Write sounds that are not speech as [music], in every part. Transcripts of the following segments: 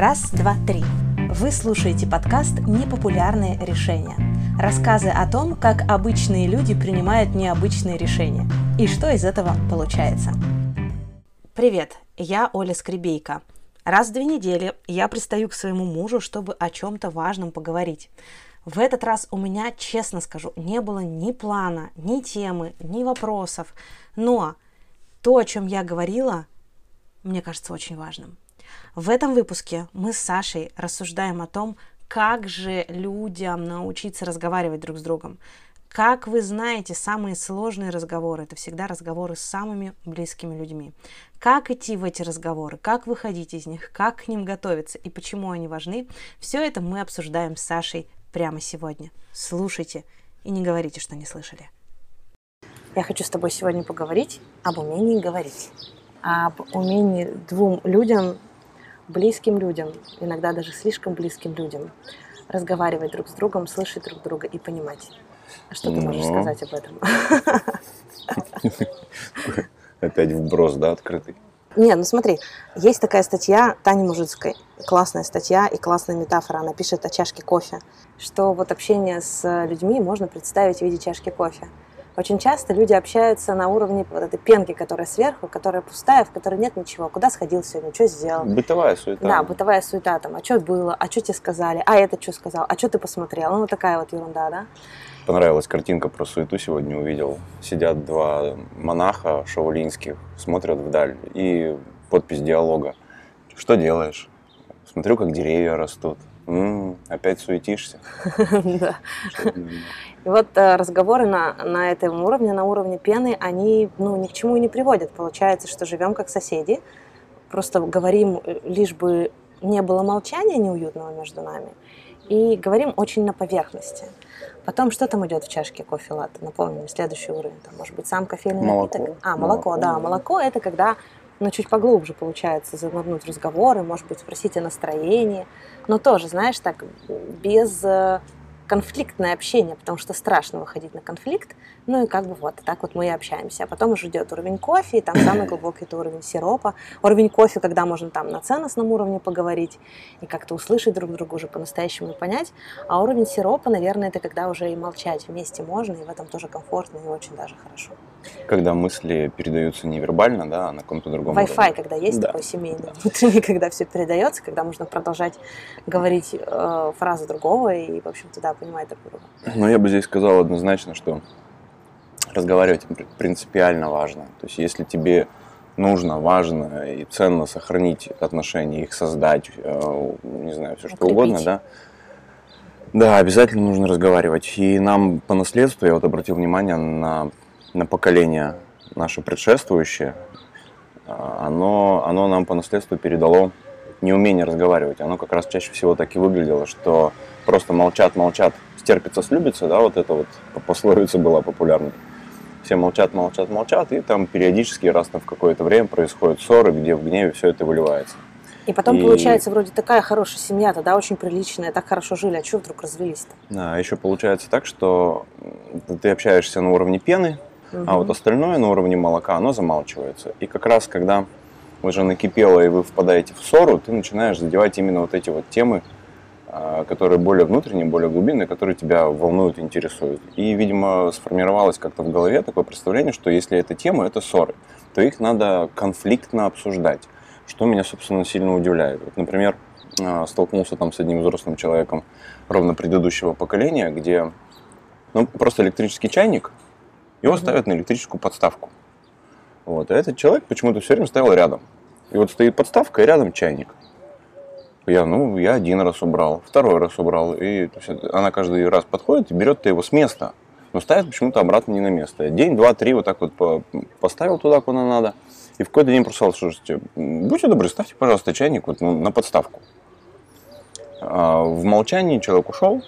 Раз, два, три. Вы слушаете подкаст «Непопулярные решения». Рассказы о том, как обычные люди принимают необычные решения и что из этого получается. Привет, я Оля Скребейка. Раз в две недели я пристаю к своему мужу, чтобы о чем-то важном поговорить. В этот раз у меня, честно скажу, не было ни плана, ни темы, ни вопросов. Но то, о чем я говорила, мне кажется очень важным. В этом выпуске мы с Сашей рассуждаем о том, как же людям научиться разговаривать друг с другом. Как вы знаете, самые сложные разговоры – это всегда разговоры с самыми близкими людьми. Как идти в эти разговоры, как выходить из них, как к ним готовиться и почему они важны – все это мы обсуждаем с Сашей прямо сегодня. Слушайте и не говорите, что не слышали. Я хочу с тобой сегодня поговорить об умении говорить. Об умении двум людям близким людям, иногда даже слишком близким людям, разговаривать друг с другом, слышать друг друга и понимать. А что ты можешь ну. сказать об этом? [laughs] Опять вброс, да, открытый? Не, ну смотри, есть такая статья Тани Мужицкой, классная статья и классная метафора, она пишет о чашке кофе, что вот общение с людьми можно представить в виде чашки кофе. Очень часто люди общаются на уровне вот этой пенки, которая сверху, которая пустая, в которой нет ничего. Куда сходил сегодня, что сделал? Бытовая суета. Да, бытовая суета. Там, а что было, а что тебе сказали, а это что сказал, а что ты посмотрел? Ну, вот такая вот ерунда, да? Понравилась картинка про суету сегодня увидел. Сидят два монаха шаолинских, смотрят вдаль и подпись диалога. Что делаешь? Смотрю, как деревья растут. М-м, опять суетишься? [laughs] Да. И вот э, разговоры на, на этом уровне, на уровне пены, они ну, ни к чему и не приводят. Получается, что живем как соседи, просто говорим, э, лишь бы не было молчания неуютного между нами, и говорим очень на поверхности. Потом что там идет в чашке кофе латте? Напомним, следующий уровень. Там, может быть, сам кофейный молоко. напиток. А, молоко, молоко, да. Молоко – это когда ну, чуть поглубже получается занырнуть в разговоры, может быть, спросить о настроении. Но тоже, знаешь, так, без э, конфликтное общение, потому что страшно выходить на конфликт. Ну и как бы вот так вот мы и общаемся. А потом уже идет уровень кофе, и там самый [coughs] глубокий это уровень сиропа. Уровень кофе, когда можно там на ценностном уровне поговорить и как-то услышать друг друга уже по-настоящему понять. А уровень сиропа, наверное, это когда уже и молчать вместе можно, и в этом тоже комфортно и очень даже хорошо. Когда мысли передаются невербально, да, а на каком-то другом Wi-Fi, уровне. когда есть да. такой семейный, да. [laughs] внутренний, когда все передается, когда можно продолжать говорить э, фразы другого и, в общем-то, да, понимать друг друга. Ну, я бы здесь сказал однозначно, что разговаривать принципиально важно. То есть, если тебе нужно, важно и ценно сохранить отношения, их создать, э, не знаю, все что Укрепить. угодно, да, да, обязательно нужно разговаривать. И нам по наследству, я вот обратил внимание на на поколение наше предшествующее, а, оно, оно нам по наследству передало неумение разговаривать. Оно как раз чаще всего так и выглядело, что просто молчат, молчат, стерпится, слюбится, да, вот это вот пословица была популярной. Все молчат, молчат, молчат, и там периодически раз там в какое-то время происходят ссоры, где в гневе все это выливается. И потом и... получается вроде такая хорошая семья-то, да, очень приличная, так хорошо жили, а что вдруг развелись-то? Да, еще получается так, что ты общаешься на уровне пены, Угу. А вот остальное на уровне молока, оно замалчивается. И как раз, когда уже накипело и вы впадаете в ссору, ты начинаешь задевать именно вот эти вот темы, а, которые более внутренние, более глубинные, которые тебя волнуют, интересуют. И, видимо, сформировалось как-то в голове такое представление, что если это тема, это ссоры, то их надо конфликтно обсуждать, что меня, собственно, сильно удивляет. Вот, например, а, столкнулся там с одним взрослым человеком ровно предыдущего поколения, где ну, просто электрический чайник – его ставят на электрическую подставку. Вот. А этот человек почему-то все время ставил рядом. И вот стоит подставка, и рядом чайник. Я, ну, я один раз убрал, второй раз убрал. И она каждый раз подходит и берет его с места. Но ставит почему-то обратно не на место. День, два, три вот так вот поставил туда, куда надо. И в какой-то день просто сказал, слушайте, будьте добры, ставьте, пожалуйста, чайник вот, ну, на подставку. А в молчании человек ушел,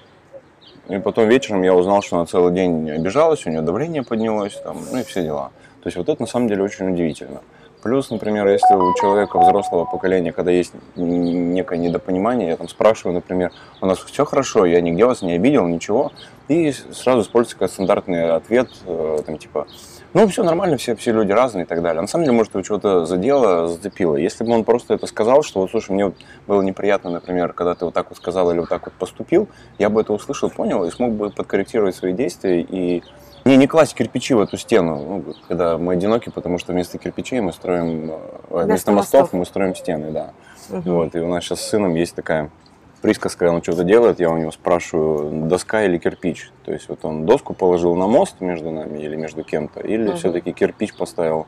и потом вечером я узнал, что она целый день обижалась, у нее давление поднялось, там, ну и все дела. То есть вот это на самом деле очень удивительно. Плюс, например, если у человека взрослого поколения, когда есть некое недопонимание, я там спрашиваю, например, у нас все хорошо, я нигде вас не обидел, ничего, и сразу используется стандартный ответ, э, там, типа, Ну, все нормально, все, все люди разные и так далее. На самом деле, может, его чего-то задело, зацепило. Если бы он просто это сказал, что вот, слушай, мне вот было неприятно, например, когда ты вот так вот сказал или вот так вот поступил, я бы это услышал, понял и смог бы подкорректировать свои действия и не, не класть кирпичи в эту стену, ну, когда мы одиноки, потому что вместо кирпичей мы строим, э, вместо, вместо мостов, мостов мы строим стены, да. Угу. Вот, и у нас сейчас с сыном есть такая присказка, он что-то делает, я у него спрашиваю, доска или кирпич. То есть вот он доску положил на мост между нами или между кем-то, или угу. все-таки кирпич поставил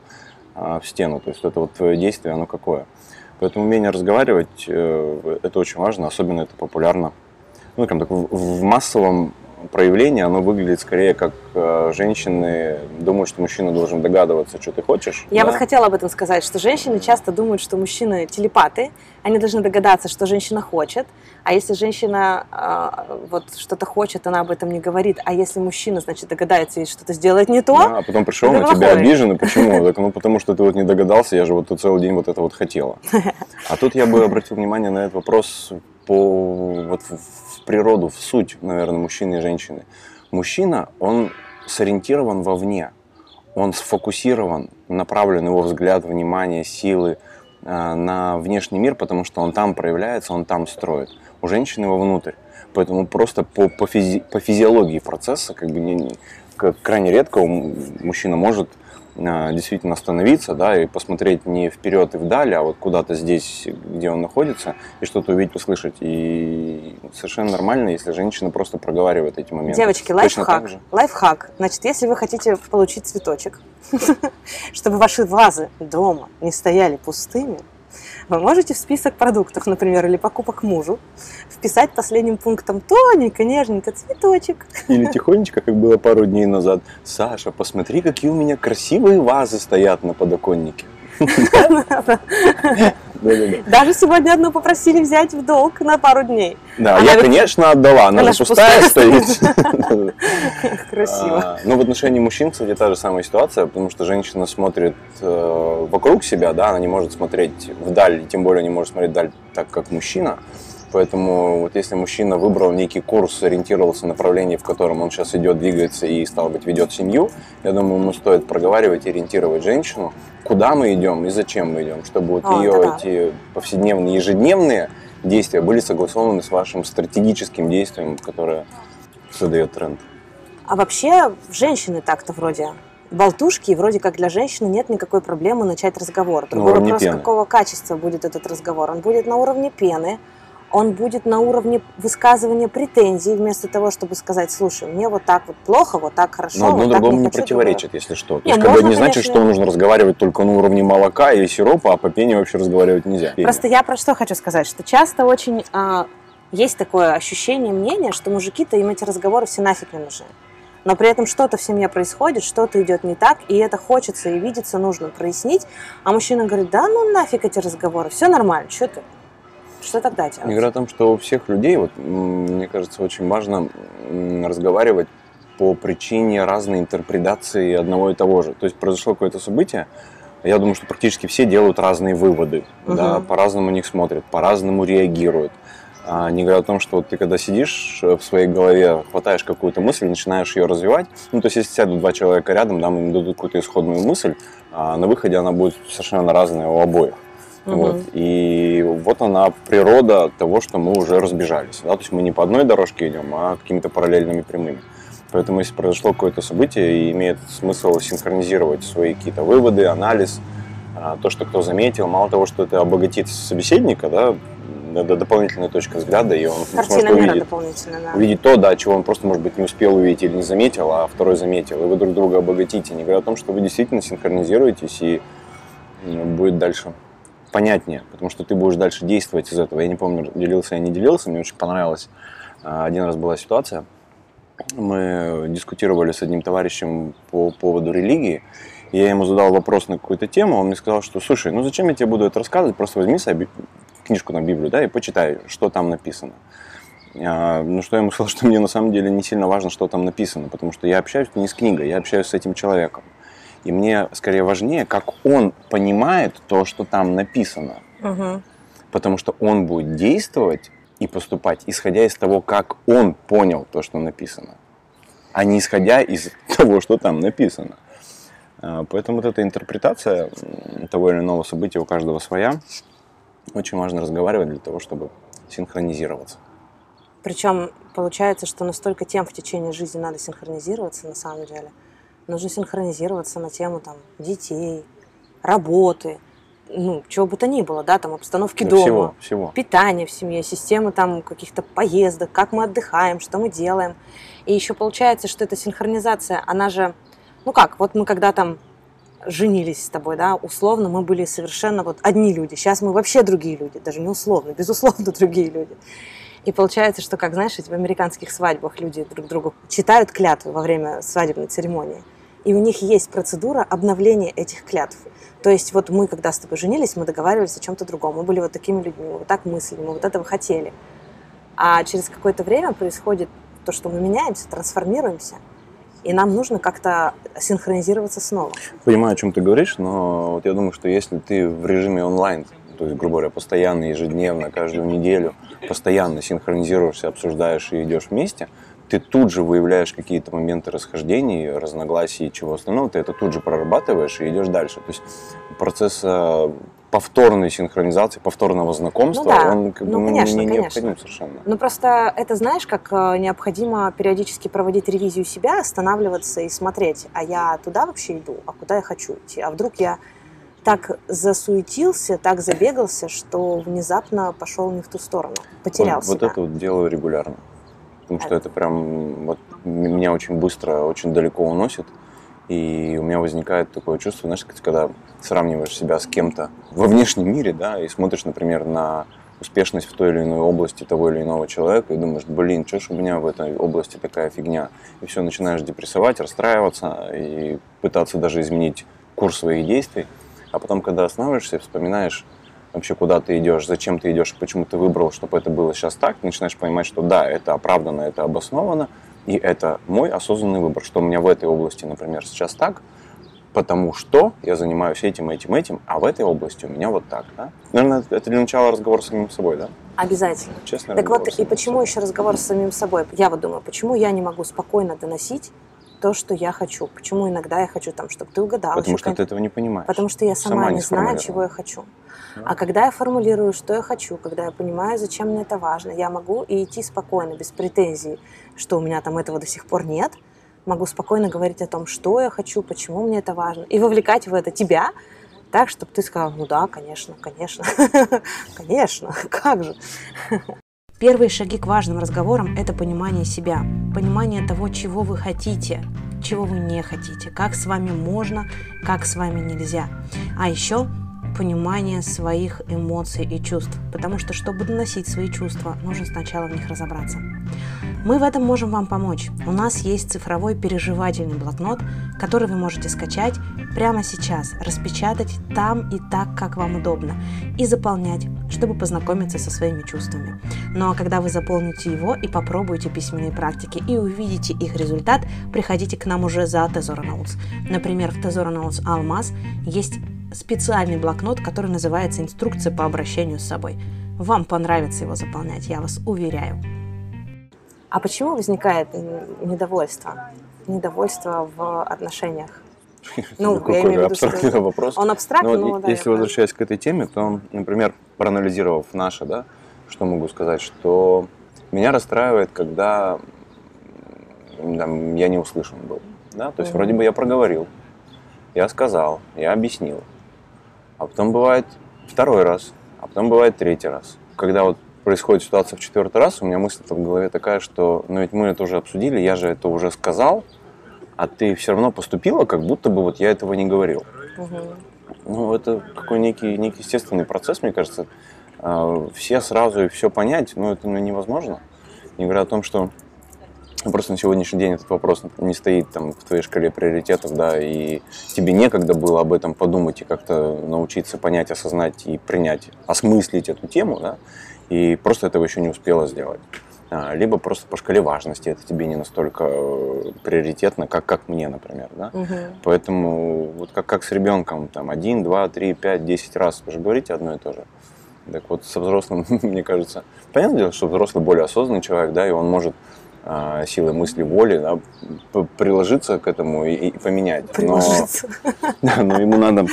а, в стену. То есть это вот твое действие, оно какое. Поэтому умение разговаривать, э, это очень важно, особенно это популярно ну, как так, в, в массовом проявление, оно выглядит скорее как э, женщины думают, что мужчина должен догадываться, что ты хочешь. Я да? вот хотела об этом сказать, что женщины часто думают, что мужчины телепаты, они должны догадаться, что женщина хочет, а если женщина э, вот что-то хочет, она об этом не говорит, а если мужчина, значит, догадается и что-то сделает не то. Да, а потом пришел на тебя обижен, и почему? [laughs] Так, ну, потому что ты вот не догадался, я же вот целый день вот это вот хотела. [laughs] А тут я бы обратил внимание на этот вопрос по вот в природу, в суть, наверное, мужчины и женщины. Мужчина, он сориентирован вовне, он сфокусирован, направлен его взгляд, внимание, силы э, на внешний мир, потому что он там проявляется, он там строит. У женщины вовнутрь. Поэтому просто по, по, физи, по физиологии процесса, как бы не, не, крайне редко мужчина может а, действительно остановиться, да, и посмотреть не вперед и вдаль, а вот куда-то здесь, где он находится, и что-то увидеть, услышать. И совершенно нормально, если женщина просто проговаривает эти моменты. Девочки, лайфхак. Лайфхак. Значит, если вы хотите получить цветочек, [laughs] чтобы ваши вазы дома не стояли пустыми, вы можете в список продуктов, например, или покупок мужу вписать последним пунктом тоненько, нежненько цветочек. Или тихонечко, как было пару дней назад. Саша, посмотри, какие у меня красивые вазы стоят на подоконнике. Даже сегодня одну попросили взять в долг на пару дней. Да, я, конечно, отдала, она, же пустая, стоит. [laughs] Красиво. А, но ну, в отношении мужчин, кстати, та же самая ситуация, потому что женщина смотрит э, вокруг себя, да, она не может смотреть вдаль, тем более не может смотреть вдаль так, как мужчина. Поэтому вот если мужчина выбрал некий курс, ориентировался в направлении, в котором он сейчас идет, двигается и, стал быть, ведет семью, я думаю, ему стоит проговаривать и ориентировать женщину, куда мы идем и зачем мы идем, чтобы вот а, ее да. эти повседневные, ежедневные действия были согласованы с вашим стратегическим действием, которое задает тренд. А вообще женщины так-то вроде болтушки, и вроде как для женщины нет никакой проблемы начать разговор. Другой вопрос, пены. какого качества будет этот разговор. Он будет на уровне пены, он будет на уровне высказывания претензий, вместо того, чтобы сказать, слушай, мне вот так вот плохо, вот так хорошо. Но одно вот другому не, не противоречит, другого. если что. То есть, как бы не значит, что нужно разговаривать только на уровне молока или сиропа, а по пене вообще разговаривать нельзя. Просто я про что хочу сказать, что часто очень а, есть такое ощущение, мнение, что мужики-то им эти разговоры все нафиг не нужны. Но при этом что-то в семье происходит, что-то идет не так, и это хочется и видится, нужно прояснить. А мужчина говорит, да ну нафиг эти разговоры, все нормально, что ты? Что тогда делать? Игра в том, что у всех людей, вот, мне кажется, очень важно разговаривать по причине разной интерпретации одного и того же. То есть произошло какое-то событие, я думаю, что практически все делают разные выводы, угу. да, по-разному них смотрят, по-разному реагируют. А не говоря о том, что вот ты когда сидишь в своей голове, хватаешь какую-то мысль, начинаешь ее развивать, ну, то есть если сядут два человека рядом, да, им дадут какую-то исходную мысль, а на выходе она будет совершенно разная у обоих. Угу. Вот. И вот она природа того, что мы уже разбежались. Да? То есть мы не по одной дорожке идем, а какими-то параллельными прямыми. Поэтому если произошло какое-то событие, имеет смысл синхронизировать свои какие-то выводы, анализ, а, то, что кто заметил, мало того, что это обогатит собеседника, да, это дополнительная точка взгляда, и он Картина сможет увидеть, да. увидеть то, да, чего он просто, может быть, не успел увидеть или не заметил, а второй заметил. И вы друг друга обогатите, не говоря о том, что вы действительно синхронизируетесь, и будет дальше понятнее, потому что ты будешь дальше действовать из этого. Я не помню, делился я не делился, мне очень понравилось. А, один раз была ситуация, мы дискутировали с одним товарищем по поводу религии, я ему задал вопрос на какую-то тему, он мне сказал, что, слушай, ну зачем я тебе буду это рассказывать, просто возьми себе книжку на Библию, да, и почитай, что там написано. А, ну, что я ему сказал, что мне на самом деле не сильно важно, что там написано, потому что я общаюсь не с книгой, я общаюсь с этим человеком. И мне скорее важнее, как он понимает то, что там написано. Угу. Потому что он будет действовать и поступать, исходя из того, как он понял то, что написано, а не исходя из [laughs] того, что там написано. А, поэтому вот эта интерпретация того или иного события у каждого своя. Очень важно разговаривать для того, чтобы синхронизироваться. Причем получается, что настолько тем в течение жизни надо синхронизироваться на самом деле. Нужно синхронизироваться на тему там, детей, работы, ну, чего бы то ни было, да, там, обстановки Да, дома, всего, всего. питание в семье, системы там каких-то поездок, как мы отдыхаем, что мы делаем. И еще получается, что эта синхронизация, она же, ну как, вот мы когда там женились с тобой, да, условно мы были совершенно вот одни люди. Сейчас мы вообще другие люди, даже не условно, [laughs] безусловно другие люди. И получается, что, как знаешь, в американских свадьбах люди друг другу читают клятвы во время свадебной церемонии. И у них есть процедура обновления этих клятв. То есть вот мы, когда с тобой женились, мы договаривались о чем-то другом. Мы были вот такими людьми, мы вот так мыслили, мы вот этого хотели. А через какое-то время происходит то, что мы меняемся, трансформируемся, и нам нужно как-то синхронизироваться снова. Понимаю, о чем ты говоришь, но вот я думаю, что если ты в режиме онлайн, то есть, грубо говоря, постоянно, ежедневно, каждую неделю, постоянно синхронизируешься, обсуждаешь и идешь вместе, ты тут же выявляешь какие-то моменты расхождений, разногласий и чего остального, ты это тут же прорабатываешь и идешь дальше. То есть процесс э, повторной синхронизации, повторного знакомства, Ну да, он как бы, ну, ну, конечно, не конечно. необходим совершенно. Ну просто это знаешь, как э, необходимо периодически проводить ревизию себя, останавливаться и смотреть, а я туда вообще иду, а куда я хочу идти, а вдруг я так засуетился, так забегался, что внезапно пошел не в ту сторону, потерял вот, вот себя. это вот делаю регулярно. Потому что это прям вот меня очень быстро, очень далеко уносит. И у меня возникает такое чувство, знаешь, когда сравниваешь себя с кем-то во внешнем мире, да, и смотришь, например, на успешность в той или иной области того или иного человека, и думаешь, блин, что ж у меня в этой области такая фигня. И все, начинаешь депрессовать, расстраиваться и пытаться даже изменить курс своих действий. А потом, когда останавливаешься, вспоминаешь вообще, куда ты идешь, зачем ты идешь, почему ты выбрал, чтобы это было сейчас так, ты начинаешь понимать, что да, это оправдано, это обосновано, и это мой осознанный выбор, что у меня в этой области, например, сейчас так, потому что я занимаюсь этим, этим, этим, а в этой области у меня вот так, да? Наверное, это для начала разговор с самим собой, да? Обязательно. Честно Так вот, и почему еще разговор с самим собой? Я вот думаю, почему я не могу спокойно доносить то, что я хочу? Почему иногда я хочу там, чтобы ты угадал? Потому еще что ты этого не понимаешь. Потому что я сама, Сама не не знаю, чего я хочу. Да. А когда я формулирую, что я хочу, когда я понимаю, зачем мне это важно, я могу и идти спокойно, без претензий, что у меня там этого до сих пор нет. Могу спокойно говорить о том, что я хочу, почему мне это важно, и вовлекать в это тебя, так, чтобы ты сказал, ну да, конечно, конечно, [laughs] конечно, [laughs] как же. Первые шаги к важным разговорам – это понимание себя, понимание того, чего вы хотите, чего вы не хотите, как с вами можно, как с вами нельзя. А еще понимание своих эмоций и чувств, потому что, чтобы доносить свои чувства, нужно сначала в них разобраться. Мы в этом можем вам помочь. У нас есть цифровой переживательный блокнот, который вы можете скачать прямо сейчас, распечатать там и так, как вам удобно, и заполнять, чтобы познакомиться со своими чувствами. Ну а когда вы заполните его и попробуете письменные практики и увидите их результат, приходите к нам уже за Тезора Notes. Например, в Тезора Notes Алмаз есть специальный блокнот, который называется «Инструкция по обращению с собой». Вам понравится его заполнять, я вас уверяю. А почему возникает недовольство? Недовольство в отношениях? [laughs] Ну, Какой я имею в виду, что- абстрактный вопрос. Он абстрактный, Но но вот да, если возвращаясь к этой теме, то, например, проанализировав наше, да, что могу сказать, что меня расстраивает, когда там, я не услышан был. Да? То есть Мгм. вроде бы я проговорил, я сказал, я объяснил. А потом бывает второй раз, а потом бывает третий раз. Когда вот происходит ситуация в четвертый раз, у меня мысль в голове такая, что ну ведь мы это уже обсудили, я же это уже сказал, а ты все равно поступила, как будто бы вот я этого не говорил. Мгм. Ну, это какой некий, некий естественный процесс, мне кажется. А, Все сразу и все понять, но это ну, невозможно. Не говоря о том, что просто на сегодняшний день этот вопрос не стоит там в твоей шкале приоритетов, да, и тебе некогда было об этом подумать и как-то научиться понять, осознать и принять, осмыслить эту тему, да, и просто этого еще не успела сделать. А, Либо просто по шкале важности это тебе не настолько э, приоритетно, как, как мне, например, да. Мгм. Поэтому вот как, как с ребенком, там, один, два, три, пять, десять раз вы же говорите одно и то же. Так вот, со взрослым, [laughs] мне кажется, понятное дело, что взрослый более осознанный человек, да, и он может силой мысли, воли, да, приложиться к этому и, и поменять. Приложиться. Но, [laughs] да, но ему надо,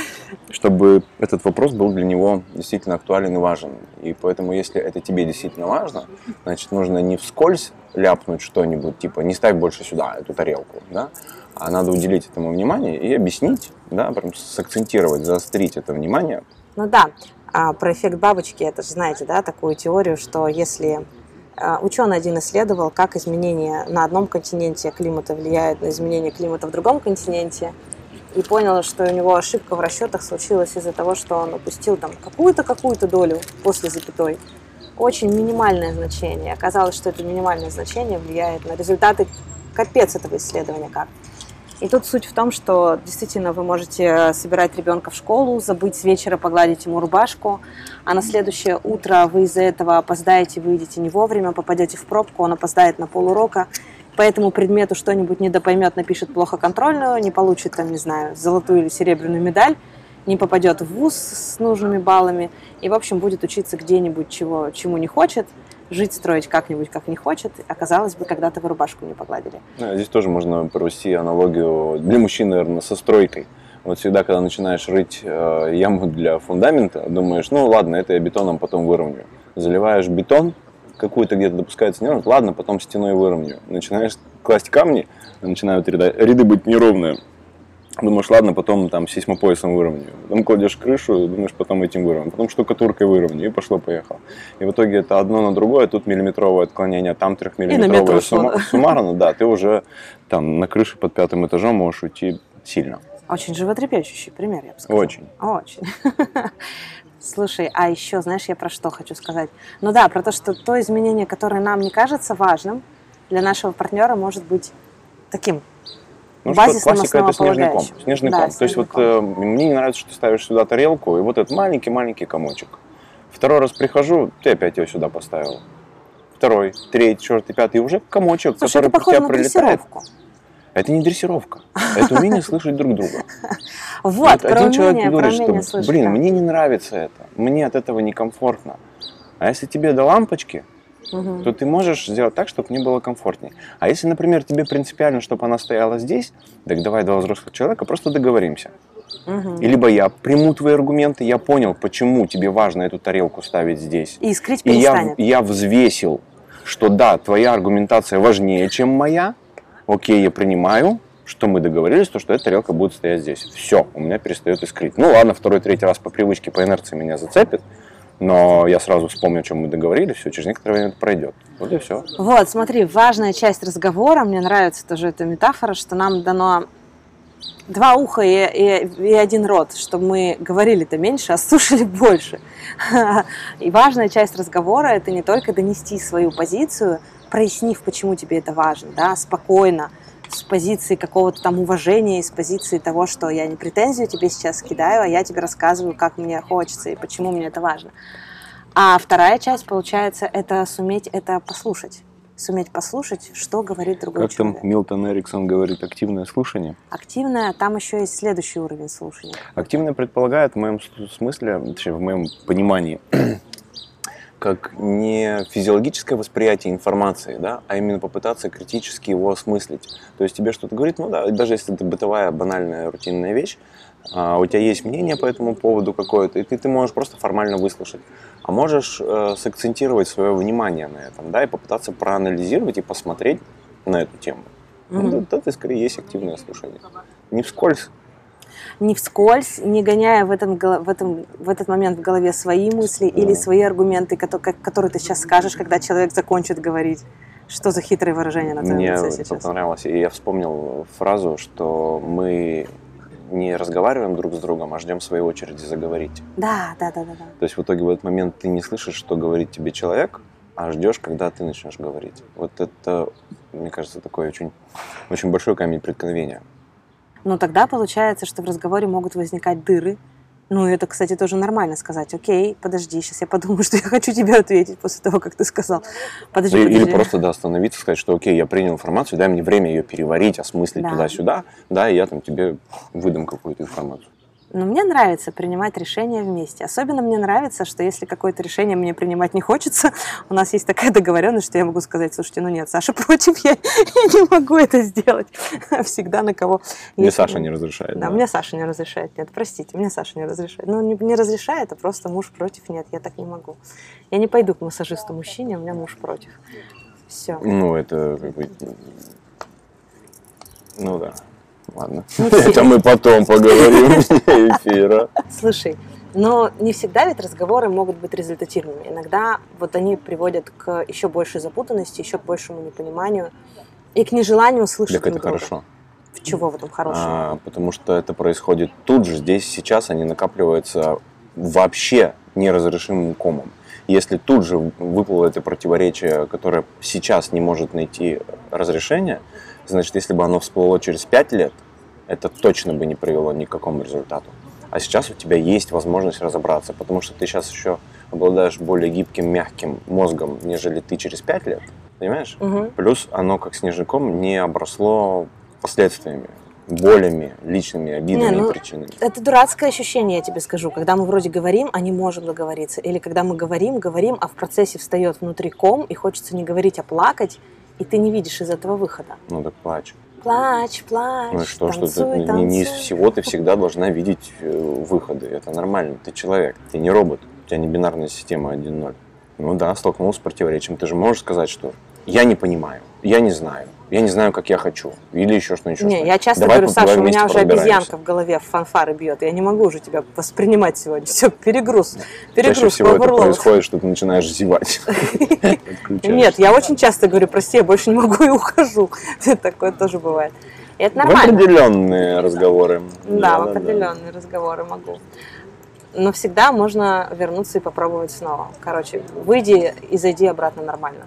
чтобы этот вопрос был для него действительно актуален и важен. И поэтому, если это тебе действительно важно, значит, нужно не вскользь ляпнуть что-нибудь, типа, не ставь больше сюда эту тарелку, да, а надо уделить этому внимание и объяснить, да, прям сакцентировать, заострить это внимание. Ну да, а про эффект бабочки, это же знаете, да, такую теорию, что если а, Ученый один исследовал, как изменения на одном континенте климата влияют на изменение климата в другом континенте, и понял, что у него ошибка в расчетах случилась из-за того, что он упустил там какую-то какую-то долю после запятой. Очень минимальное значение. Оказалось, что это минимальное значение влияет на результаты капец этого исследования как. И тут суть в том, что действительно вы можете собирать ребенка в школу, забыть с вечера погладить ему рубашку, а на следующее утро вы из-за этого опоздаете, выйдете не вовремя, попадете в пробку, он опоздает на полурока, по этому предмету что-нибудь недопоймет, напишет плохо контрольную, не получит, там, не знаю, золотую или серебряную медаль, не попадет в вуз с нужными баллами и, в общем, будет учиться где-нибудь, чего, чему не хочет – жить, строить как-нибудь, как не хочет, оказалось бы, когда-то вы рубашку не погладили. Да, здесь тоже можно провести аналогию для мужчин, наверное, со стройкой. Вот всегда, когда начинаешь рыть э, яму для фундамента, думаешь, ну ладно, это я бетоном потом выровню. Заливаешь бетон, какую-то где-то допускается неровность, ладно, потом стеной выровню. Начинаешь класть камни, начинают ряды, ряды быть неровные. Думаешь, ладно, потом там сейсмопоясом выровню. Потом кладешь крышу, думаешь, потом этим выровню. Потом штукатуркой выровню. И пошло-поехало. И в итоге это одно на другое. Тут миллиметровое отклонение, там трехмиллиметровое сумма, суммарно. Да, ты уже там на крыше под пятым этажом можешь уйти сильно. Очень животрепещущий пример, я бы сказала. Очень. Очень. [laughs] Слушай, а еще, знаешь, я про что хочу сказать? Ну да, про то, что то изменение, которое нам не кажется важным, для нашего партнера может быть таким ну что, классика это снежный ком. Снежный да, ком. То есть вот э, мне не нравится, что ты ставишь сюда тарелку, и вот этот маленький-маленький комочек. Второй раз прихожу, ты опять его сюда поставил. Второй, третий, четвертый, пятый, и уже комочек, Слушай, который это тебя прилетает. Это не дрессировка. Это умение слышать друг друга. [laughs] Вот, про один человек говорит, что, блин, мне не нравится это, мне от этого некомфортно. А если тебе до лампочки, угу. то ты можешь сделать так, чтобы мне было комфортнее. А если, например, тебе принципиально, чтобы она стояла здесь, так давай два взрослых человека просто договоримся. Угу. И либо я приму твои аргументы, я понял, почему тебе важно эту тарелку ставить здесь. И искрить И я, я взвесил, что да, твоя аргументация важнее, чем моя. Окей, я принимаю, что мы договорились, то, что эта тарелка будет стоять здесь. Все, у меня перестает искрить. Ну ладно, второй, третий раз по привычке, по инерции меня зацепит, но я сразу вспомню, о чем мы договорились, все, через некоторое время это пройдет. Вот и все. Вот, смотри, важная часть разговора, мне нравится тоже эта метафора, что нам дано два уха и, и, и один рот, чтобы мы говорили-то меньше, а слушали [laughs] больше. И важная часть разговора – это не только донести свою позицию, прояснив, почему тебе это важно, да, спокойно, с позиции какого-то там уважения, с позиции того, что я не претензию тебе сейчас кидаю, а я тебе рассказываю, как мне хочется и почему мне это важно. А вторая часть, получается, это суметь это послушать. Суметь послушать, что говорит другой как человек. Как там Милтон Эриксон говорит, активное слушание? Активное, там еще есть следующий уровень слушания. Активное предполагает в моем смысле, в моем понимании, [clears throat] как не физиологическое восприятие информации, да, а именно попытаться критически его осмыслить. То есть тебе что-то говорит, ну да, даже если это бытовая, банальная, рутинная вещь, а, у тебя есть мнение по этому поводу какое-то, и ты, ты можешь просто формально выслушать. А можешь э, сакцентировать свое внимание на этом, да, и попытаться проанализировать и посмотреть на эту тему. Mm-hmm. Ну, это, это скорее есть активное слушание. Не вскользь, не вскользь, не гоняя в, этом, в, этом, в этот момент в голове свои мысли да. или свои аргументы, которые, которые ты сейчас скажешь, когда человек закончит говорить. Что за хитрые выражения на твоем Мне лице сейчас? Мне понравилось. И я вспомнил фразу, что мы не разговариваем друг с другом, а ждем своей очереди заговорить. Да, да, да, да, да. То есть в итоге в этот момент ты не слышишь, что говорит тебе человек, а ждешь, когда ты начнешь говорить. Вот это, мне кажется, такой очень, очень большой камень преткновения. Но тогда получается, что в разговоре могут возникать дыры. Ну, это, кстати, тоже нормально сказать. Окей, подожди, сейчас я подумаю, [laughs] что я хочу тебе ответить после того, как ты сказал. Подожди, или, подожди. или просто да, остановиться, сказать, что окей, я принял информацию, дай мне время ее переварить, осмыслить да. туда-сюда, да, и я там тебе выдам какую-то информацию. Но мне нравится принимать решения вместе. Особенно мне нравится, что если какое-то решение мне принимать не хочется, [laughs] у нас есть такая договоренность, что я могу сказать, слушайте, ну нет, Саша [laughs] против, я, я [laughs] не могу это сделать. Всегда на кого... Мне если... Саша не разрешает. Да, да, мне Саша не разрешает. Нет, простите, мне Саша не разрешает. Ну, не, не разрешает, а просто муж против. Нет, я так не могу. Я не пойду к массажисту мужчине, у меня муж против. Все. Ну, это как бы... Ну да. Ладно. Ну, [laughs] Это мы потом поговорим [laughs] эфира. Слушай, но не всегда ведь разговоры могут быть результативными. Иногда вот они приводят к еще большей запутанности, еще к большему непониманию и к нежеланию слышать Так это друга. хорошо. В чего в этом хорошего? А, потому что это происходит тут же, здесь, сейчас, они накапливаются вообще неразрешимым комом. Если тут же выплыло это противоречие, которое сейчас не может найти разрешение, значит, если бы оно всплыло через 5 лет, это точно бы не привело ни к какому результату. А сейчас у тебя есть возможность разобраться, потому что ты сейчас еще обладаешь более гибким, мягким мозгом, нежели ты через 5 лет. Понимаешь? Угу. Плюс оно, как снежником, не обросло последствиями болями, личными обидами не, ну, и причинами. Это дурацкое ощущение, я тебе скажу, когда мы вроде говорим, а не можем договориться. Или когда мы говорим, говорим, а в процессе встает внутри ком, и хочется не говорить, а плакать, и ты не видишь из этого выхода. Ну так плачь. Плачь, плачь. Ну и что, танцуй, что ты танцуй. не из всего ты всегда должна видеть э, выходы. Это нормально. Ты человек, ты не робот. У тебя не бинарная система 1-0. Ну да, столкнулся с противоречием. Ты же можешь сказать, что я не понимаю, я не знаю я не знаю, как я хочу. Или еще что-нибудь. Не, я часто Давай говорю, Саша, у меня уже обезьянка в голове в фанфары бьет. Я не могу уже тебя воспринимать сегодня. [laughs] Все, перегруз. Перегруз. Чаще всего это происходит, что ты начинаешь зевать. [laughs] Нет, я очень часто говорю, прости, я больше не могу и ухожу. [laughs] Такое тоже бывает. это нормально. В определенные разговоры. Да, в определенные разговоры могу. Но всегда можно вернуться и попробовать снова. Короче, выйди и зайди обратно нормально.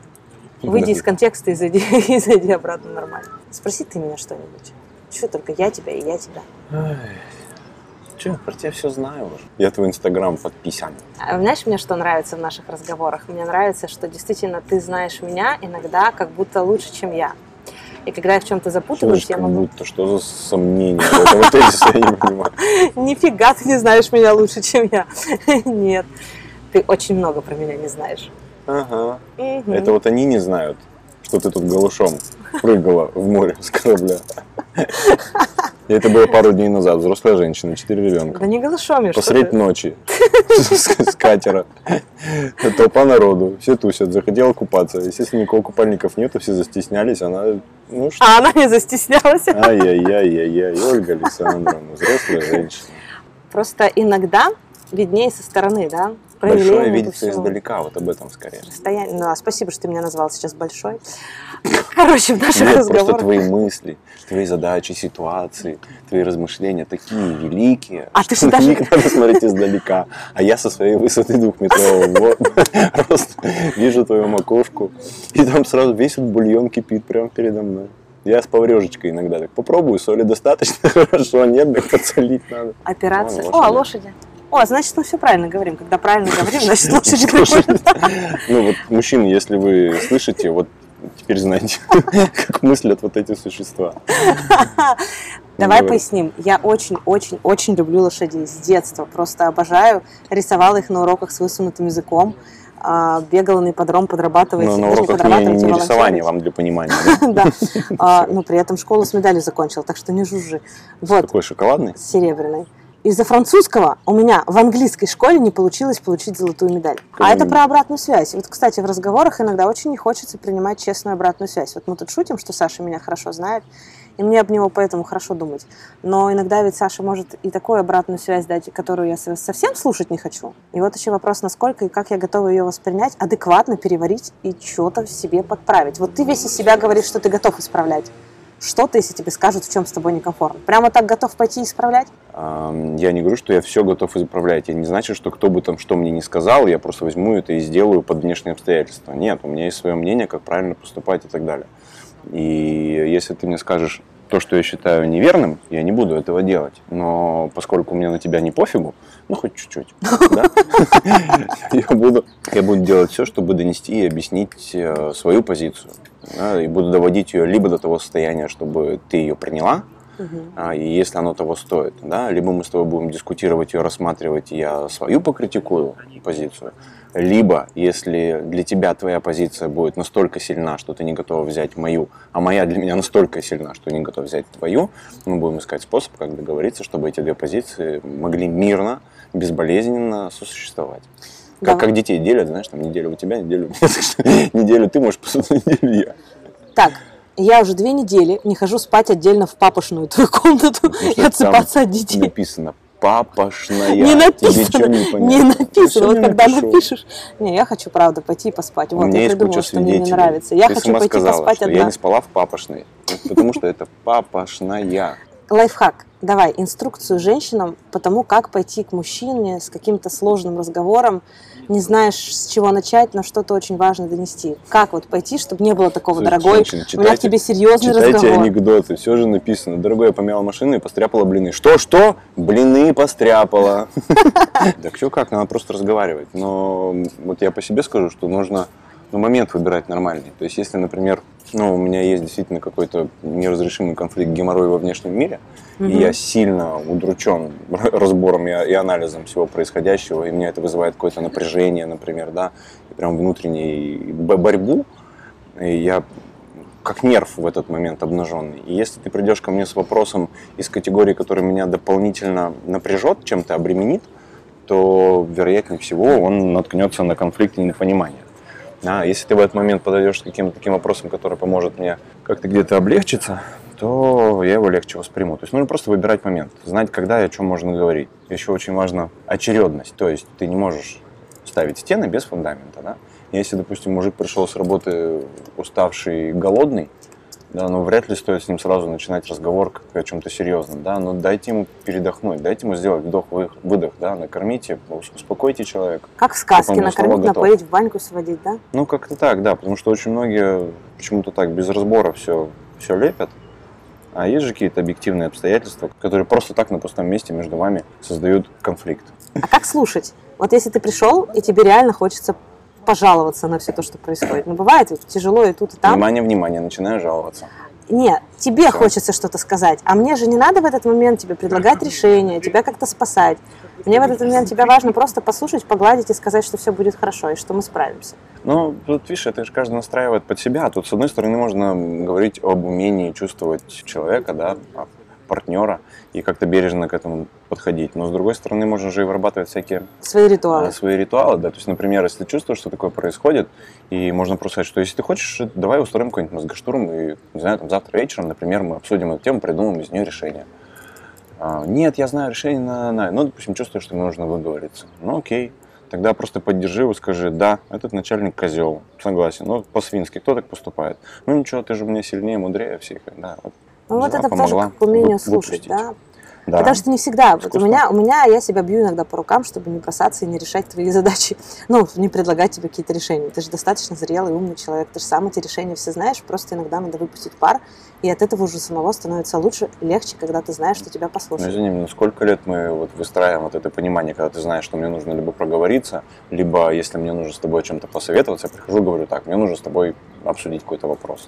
Выйди из контекста и зайди, [laughs] и зайди обратно нормально. Спроси ты меня что-нибудь. Что только я тебя и я тебя. Че, про тебя все знаю уже. Я твой инстаграм подписан. А, знаешь, мне что нравится в наших разговорах? Мне нравится, что действительно ты знаешь меня иногда как будто лучше, чем я. И когда я в чем-то запутываюсь, я могу... Будто, что за сомнения? Этого тезиса я не понимаю. [laughs] Нифига ты не знаешь меня лучше, чем я. [laughs] Нет, ты очень много про меня не знаешь. Ага. Угу. Это вот они не знают, что ты тут голышом прыгала в море с корабля. И это было пару дней назад. Взрослая женщина, четыре ребенка. Да не голышом я Посредь ночи с катера. Толпа народу. Все тусят. Захотела купаться. Естественно, никакого купальников нету, все застеснялись. Она, ну что? А она не застеснялась. Ай-яй-яй-яй-яй. Ольга Александровна, взрослая женщина. Просто иногда виднее со стороны, да? Большое видится издалека, вот об этом скорее. Расстояние. Ну, а спасибо, что ты меня назвал сейчас большой. [laughs] Короче, в наших Нет, разговорах... просто твои мысли, твои задачи, ситуации, твои размышления такие великие, а что ты на них надо смотреть издалека. А я со своей высоты двухметрового [laughs] просто вижу твою макушку, и там сразу весь этот бульон кипит прямо передо мной. Я с поврежечкой иногда так попробую, соли достаточно [laughs] хорошо, нет, так подсолить надо. Операция. О, лошади. О, значит, мы все правильно говорим. Когда правильно говорим, значит, лошади приходят. Ну вот, мужчины, если вы слышите, вот теперь знаете, [laughs] как мыслят вот эти существа. [laughs] Давай поясним. Я очень-очень-очень люблю лошадей с детства. Просто обожаю. Рисовала их на уроках с высунутым языком а, бегала на ипподром подрабатывать. Но на уроках не, не рисование вам для понимания. [laughs] Да, а, но при этом школу с медалью закончила, так что не жужжи. Вот. Какой шоколадный? Серебряный из-за французского у меня в английской школе не получилось получить золотую медаль. А это про обратную связь. Вот, кстати, в разговорах иногда очень не хочется принимать честную обратную связь. Вот мы тут шутим, что Саша меня хорошо знает, и мне об него поэтому хорошо думать. Но иногда ведь Саша может и такую обратную связь дать, которую я совсем слушать не хочу. И вот еще вопрос, насколько и как я готова ее воспринять, адекватно переварить и что-то в себе подправить. Вот ты весь из себя говоришь, что ты готов исправлять что-то, если тебе скажут, в чем с тобой некомфортно. Прямо так готов пойти исправлять? Я не говорю, что я все готов исправлять. Это не значит, что кто бы там что мне не сказал, я просто возьму это и сделаю под внешние обстоятельства. Нет, у меня есть свое мнение, как правильно поступать и так далее. И если ты мне скажешь то, что я считаю неверным, я не буду этого делать. Но поскольку у меня на тебя не пофигу, ну хоть чуть-чуть, [laughs] я буду, я буду делать все, чтобы донести и объяснить э, свою позицию да, и буду доводить ее либо до того состояния, чтобы ты ее приняла, угу. и если оно того стоит, да, либо мы с тобой будем дискутировать ее, рассматривать, и я свою покритикую позицию, либо, если для тебя твоя позиция будет настолько сильна, что ты не готов взять мою, а моя для меня настолько сильна, что не готов взять твою, мы будем искать способ, как договориться, чтобы эти две позиции могли мирно, безболезненно сосуществовать. Как, как детей делят, знаешь, там неделю у тебя, неделю у меня. [laughs] Неделю ты можешь посмотреть, неделю я. Так, я уже две недели не хожу спать отдельно в папошную твою комнату и отсыпаться от детей. Написано папошная. Не написано. Не, не написано. Вот когда напишу. напишешь. Не, я хочу, правда, пойти поспать. Вот, я придумала, что мне не нравится. Я Ты хочу пойти сказала, поспать одна. Я не спала в папошной, потому что это папошная. Лайфхак. Давай инструкцию женщинам по тому, как пойти к мужчине с каким-то сложным разговором, не знаешь, с чего начать, но что-то очень важно донести. Как вот пойти, чтобы не было такого, Слушай, дорогой, женщины, у меня к тебе серьезный читайте разговор. анекдоты, все же написано. Дорогой, я помяла машину и постряпала блины. Что, что? Блины постряпала. [laughs] Так все как, надо просто разговаривать. Но вот я по себе скажу, что нужно ну, момент выбирать нормальный. То есть, если, например, ну, у меня есть действительно какой-то неразрешимый конфликт геморроя во внешнем мире, угу. и я сильно удручен [laughs] разбором и, и анализом всего происходящего, и меня это вызывает какое-то напряжение, например, да, прям внутреннюю борьбу, и я как нерв в этот момент обнаженный. И если ты придешь ко мне с вопросом из категории, который меня дополнительно напряжет, чем-то обременит, то, вероятнее всего, он наткнется на конфликт и непонимание. А если ты в этот момент подойдешь с каким-то таким вопросом, который поможет мне как-то где-то облегчиться, то я его легче восприму. То есть нужно просто выбирать момент, знать, когда и о чем можно говорить. Еще очень важна очередность. То есть ты не можешь ставить стены без фундамента. Да? Если, допустим, мужик пришел с работы уставший, голодный, да, но вряд ли стоит с ним сразу начинать разговор как о чем-то серьезном, да, но дайте ему передохнуть, дайте ему сделать вдох-выдох, да, накормите, успокойте человека. Как в сказке, накормить, напоить, в баньку сводить, да? Ну, как-то так, да, потому что очень многие почему-то так без разбора все, все лепят, а есть же какие-то объективные обстоятельства, которые просто так на пустом месте между вами создают конфликт. А как слушать? Вот если ты пришел, и тебе реально хочется пожаловаться на все то, что происходит. Ну, бывает ведь тяжело и тут, и там. Внимание, внимание, начинаю жаловаться. Нет, тебе Все. хочется что-то сказать, а мне же не надо в этот момент тебе предлагать решение, тебя как-то спасать. Мне в этот момент тебя важно просто послушать, погладить и сказать, что все будет хорошо и что мы справимся. Ну, тут, видишь, это же каждый настраивает под себя. Тут, с одной стороны, можно говорить об умении чувствовать человека, да, партнера и как-то бережно к этому подходить. Но с другой стороны, можно же и вырабатывать всякие свои ритуалы. Свои ритуалы, да. То есть, например, если чувствуешь, что такое происходит, и можно просто сказать, что если ты хочешь, давай устроим какой-нибудь мозгоштурм, и, не знаю, там завтра вечером, например, мы обсудим эту тему, придумаем из нее решение. А, нет, я знаю решение на, на, ну, допустим, чувствую, что мне нужно выговориться. Ну, окей. Тогда просто поддержи его, скажи, да, этот начальник козел, согласен, ну, по-свински, кто так поступает? Ну, ничего, ты же мне сильнее, мудрее всех, да, вот ну вот это тоже как умение слушать, да? Да. Потому что не всегда. Вот у меня, у меня я себя бью иногда по рукам, чтобы не бросаться и не решать твои задачи. [laughs] Ну, не предлагать тебе какие-то решения. Ты же достаточно зрелый, умный человек. Ты же сам эти решения все знаешь. Просто иногда надо выпустить пар. И от этого уже самого становится лучше, легче, когда ты знаешь, что тебя послушают. Ну, извини, ну сколько лет мы вот выстраиваем вот это понимание, когда ты знаешь, что мне нужно либо проговориться, либо если мне нужно с тобой о чем-то посоветоваться, я прихожу, говорю, так, мне нужно с тобой обсудить какой-то вопрос.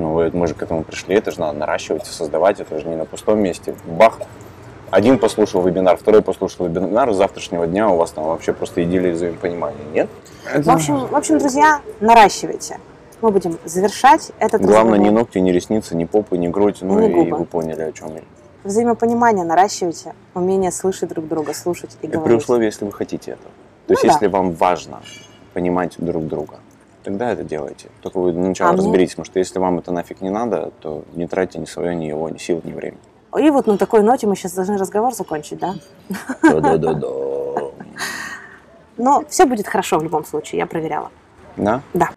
Ну, мы же к этому пришли, это же надо наращивать и создавать, это же не на пустом месте. Бах, один послушал вебинар, второй послушал вебинар, с завтрашнего дня у вас там вообще просто идиллия взаимопонимания, нет? Это... В, общем, в общем, друзья, наращивайте. Мы будем завершать этот Главное, разговор. ни ногти, ни ресницы, ни попы, ни грудь, ну и, и вы поняли, о чем я. Взаимопонимание наращивайте, умение слышать друг друга, слушать и, и говорить. При условии, если вы хотите этого. То ну, есть, да. если вам важно понимать друг друга тогда это делайте. Только вы для начала а разберитесь, потому что если вам это нафиг не надо, то не тратьте ни свое, ни его, ни сил, ни время. И вот на такой ноте мы сейчас должны разговор закончить, да? Да-да-да-да. [laughs] Но все будет хорошо в любом случае, я проверяла. Да? Да.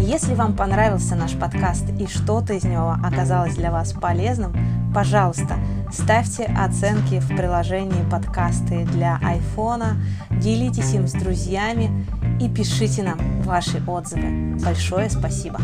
Если вам понравился наш подкаст и что-то из него оказалось для вас полезным, пожалуйста, ставьте оценки в приложении подкасты для айфона, делитесь им с друзьями и пишите нам ваши отзывы. Большое спасибо!